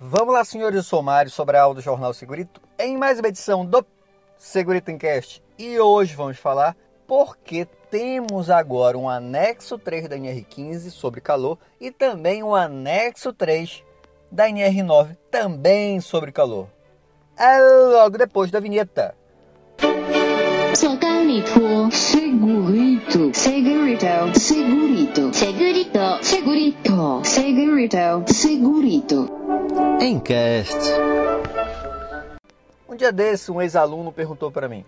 Vamos lá, senhores, eu sou Mário Sobral do Jornal Segurito, em mais uma edição do Segurito Encast. E hoje vamos falar porque temos agora um anexo 3 da NR15 sobre calor e também um anexo 3 da NR9 também sobre calor. É logo depois da vinheta. Segurito, segurito, segurito, segurito, segurito, segurito, segurito, segurito. Encast. Um dia desse, um ex-aluno perguntou para mim: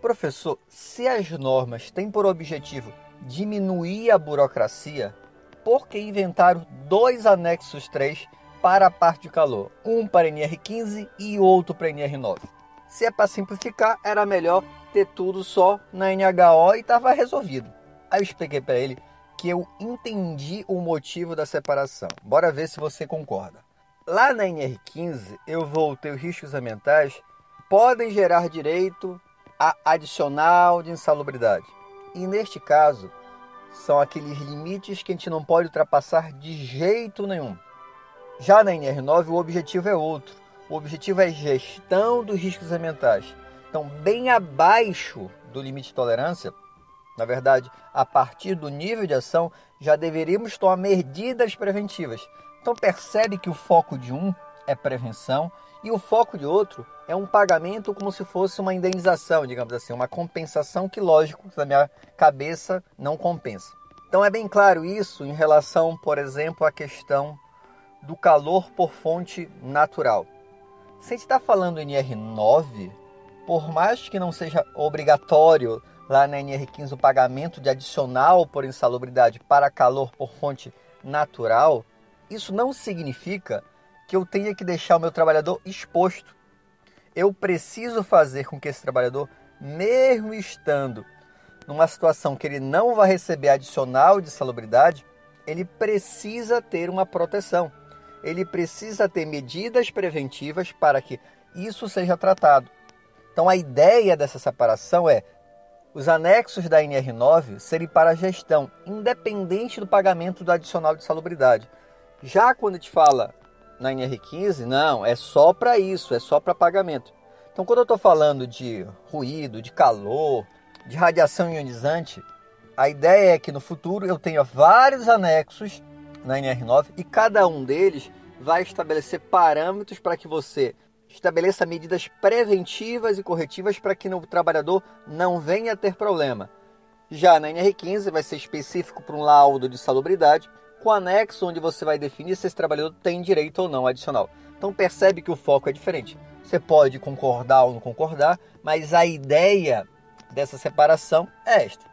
Professor, se as normas têm por objetivo diminuir a burocracia, por que inventaram dois anexos 3 para a parte de calor? Um para NR15 e outro para NR9. Se é para simplificar, era melhor ter tudo só na NHO e estava resolvido. Aí eu expliquei para ele que eu entendi o motivo da separação. Bora ver se você concorda. Lá na NR15, eu voltei os riscos ambientais podem gerar direito a adicional de insalubridade. E neste caso, são aqueles limites que a gente não pode ultrapassar de jeito nenhum. Já na NR9, o objetivo é outro. O objetivo é gestão dos riscos ambientais. Então, bem abaixo do limite de tolerância, na verdade, a partir do nível de ação, já deveríamos tomar medidas preventivas então percebe que o foco de um é prevenção e o foco de outro é um pagamento como se fosse uma indenização, digamos assim, uma compensação que, lógico, na minha cabeça não compensa. Então é bem claro isso em relação, por exemplo, à questão do calor por fonte natural. Se a gente está falando em NR9, por mais que não seja obrigatório lá na NR15 o pagamento de adicional por insalubridade para calor por fonte natural, isso não significa que eu tenha que deixar o meu trabalhador exposto. Eu preciso fazer com que esse trabalhador, mesmo estando numa situação que ele não vai receber adicional de salubridade, ele precisa ter uma proteção. Ele precisa ter medidas preventivas para que isso seja tratado. Então a ideia dessa separação é os anexos da NR9 serem para gestão, independente do pagamento do adicional de salubridade. Já quando a gente fala na NR15, não, é só para isso, é só para pagamento. Então, quando eu estou falando de ruído, de calor, de radiação ionizante, a ideia é que no futuro eu tenha vários anexos na NR9 e cada um deles vai estabelecer parâmetros para que você estabeleça medidas preventivas e corretivas para que o trabalhador não venha a ter problema. Já na NR15 vai ser específico para um laudo de salubridade com anexo onde você vai definir se esse trabalhador tem direito ou não adicional. Então percebe que o foco é diferente. Você pode concordar ou não concordar, mas a ideia dessa separação é esta.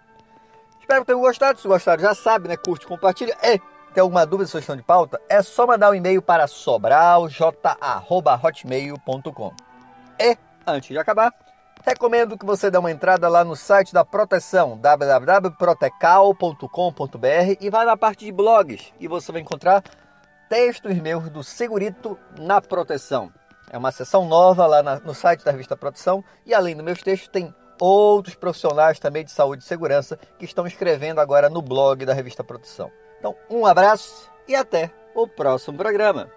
Espero que tenham gostado. Se gostaram, já sabe, né? Curte, compartilha. E tem alguma dúvida, sugestão de pauta? É só mandar um e-mail para sobralj.hotmail.com. E, antes de acabar, Recomendo que você dê uma entrada lá no site da Proteção, www.protecal.com.br e vá na parte de blogs e você vai encontrar textos meus do Segurito na Proteção. É uma seção nova lá na, no site da revista Proteção e além dos meus textos tem outros profissionais também de saúde e segurança que estão escrevendo agora no blog da revista Proteção. Então, um abraço e até o próximo programa.